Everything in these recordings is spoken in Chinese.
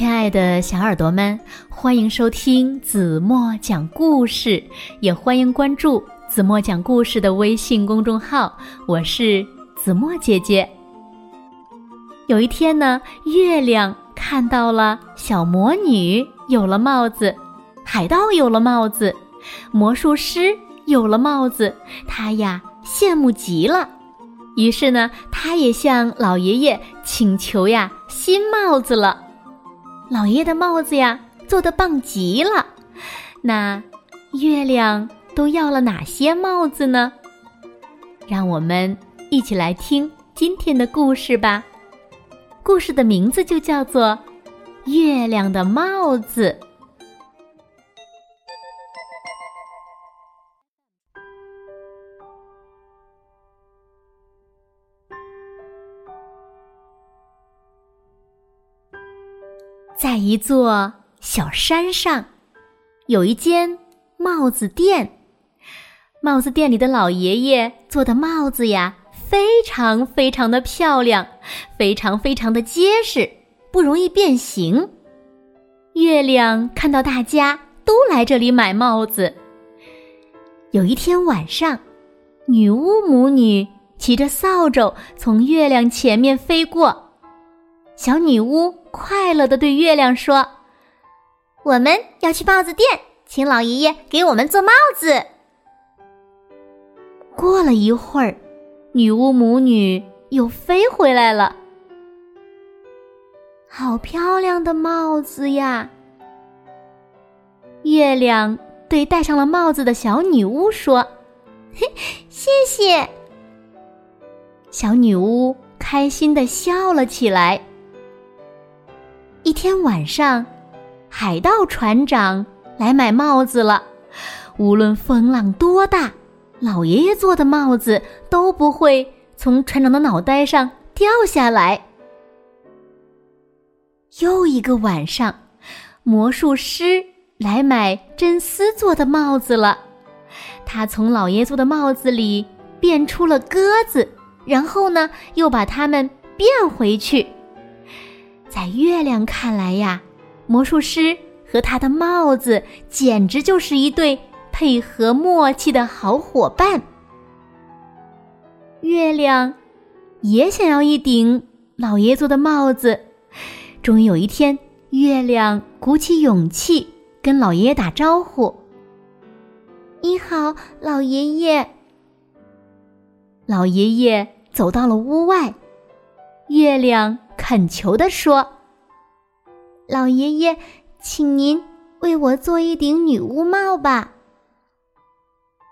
亲爱的小耳朵们，欢迎收听子墨讲故事，也欢迎关注子墨讲故事的微信公众号。我是子墨姐姐。有一天呢，月亮看到了小魔女有了帽子，海盗有了帽子，魔术师有了帽子，他呀羡慕极了。于是呢，他也向老爷爷请求呀新帽子了。老爷的帽子呀，做的棒极了。那月亮都要了哪些帽子呢？让我们一起来听今天的故事吧。故事的名字就叫做《月亮的帽子》。在一座小山上，有一间帽子店。帽子店里的老爷爷做的帽子呀，非常非常的漂亮，非常非常的结实，不容易变形。月亮看到大家都来这里买帽子。有一天晚上，女巫母女骑着扫帚从月亮前面飞过，小女巫。快乐的对月亮说：“我们要去帽子店，请老爷爷给我们做帽子。”过了一会儿，女巫母女又飞回来了。好漂亮的帽子呀！月亮对戴上了帽子的小女巫说：“嘿，谢谢。”小女巫开心的笑了起来。一天晚上，海盗船长来买帽子了。无论风浪多大，老爷爷做的帽子都不会从船长的脑袋上掉下来。又一个晚上，魔术师来买真丝做的帽子了。他从老爷做的帽子里变出了鸽子，然后呢，又把它们变回去。在月亮看来呀，魔术师和他的帽子简直就是一对配合默契的好伙伴。月亮也想要一顶老爷做的帽子。终于有一天，月亮鼓起勇气跟老爷爷打招呼：“你好，老爷爷。”老爷爷走到了屋外，月亮。恳求地说：“老爷爷，请您为我做一顶女巫帽吧。”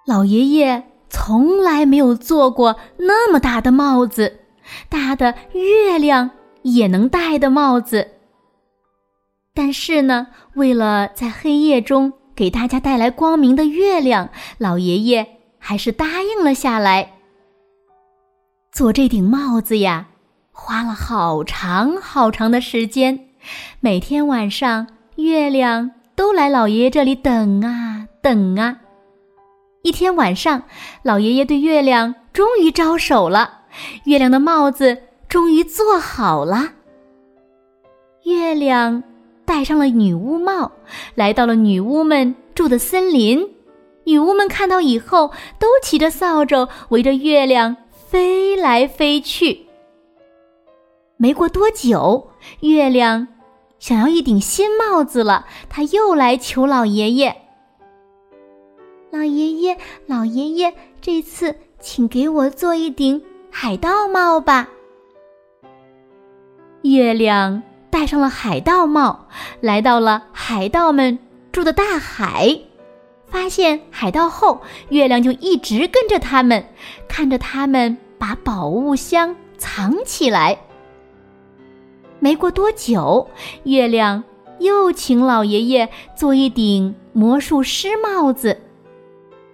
老爷爷从来没有做过那么大的帽子，大的月亮也能戴的帽子。但是呢，为了在黑夜中给大家带来光明的月亮，老爷爷还是答应了下来。做这顶帽子呀。花了好长好长的时间，每天晚上，月亮都来老爷爷这里等啊等啊。一天晚上，老爷爷对月亮终于招手了，月亮的帽子终于做好了。月亮戴上了女巫帽，来到了女巫们住的森林。女巫们看到以后，都骑着扫帚围着月亮飞来飞去。没过多久，月亮想要一顶新帽子了。他又来求老爷爷：“老爷爷，老爷爷，这次请给我做一顶海盗帽吧。”月亮戴上了海盗帽，来到了海盗们住的大海。发现海盗后，月亮就一直跟着他们，看着他们把宝物箱藏起来。没过多久，月亮又请老爷爷做一顶魔术师帽子，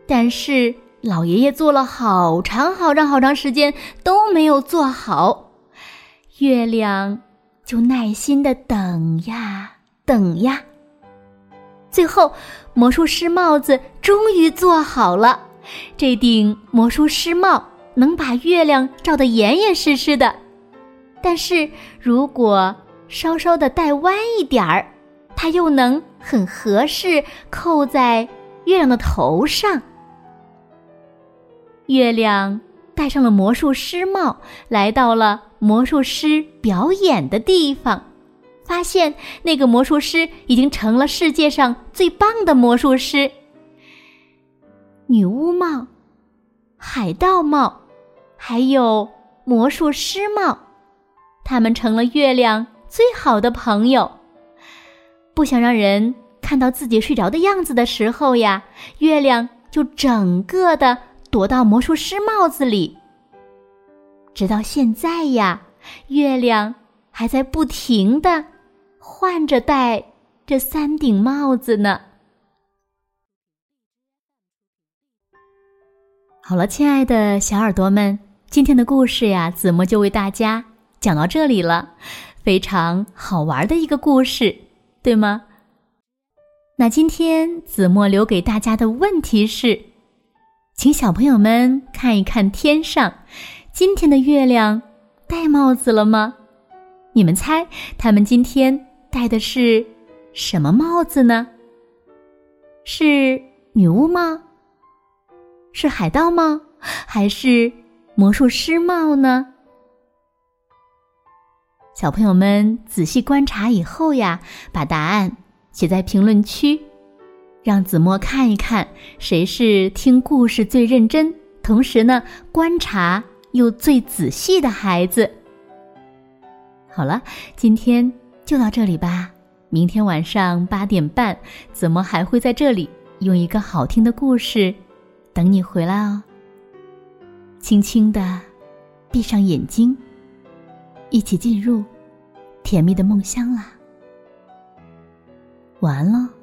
但是老爷爷做了好长好长好长时间都没有做好，月亮就耐心的等呀等呀，最后魔术师帽子终于做好了。这顶魔术师帽能把月亮照得严严实实的。但是如果稍稍的带弯一点儿，它又能很合适扣在月亮的头上。月亮戴上了魔术师帽，来到了魔术师表演的地方，发现那个魔术师已经成了世界上最棒的魔术师。女巫帽、海盗帽，还有魔术师帽，他们成了月亮最好的朋友。不想让人看到自己睡着的样子的时候呀，月亮就整个的。躲到魔术师帽子里，直到现在呀，月亮还在不停的换着戴这三顶帽子呢。好了，亲爱的小耳朵们，今天的故事呀，子墨就为大家讲到这里了，非常好玩的一个故事，对吗？那今天子墨留给大家的问题是。请小朋友们看一看天上，今天的月亮戴帽子了吗？你们猜，他们今天戴的是什么帽子呢？是女巫帽？是海盗帽？还是魔术师帽呢？小朋友们仔细观察以后呀，把答案写在评论区。让子墨看一看，谁是听故事最认真，同时呢观察又最仔细的孩子。好了，今天就到这里吧。明天晚上八点半，子墨还会在这里用一个好听的故事等你回来哦。轻轻的闭上眼睛，一起进入甜蜜的梦乡啦。晚安喽。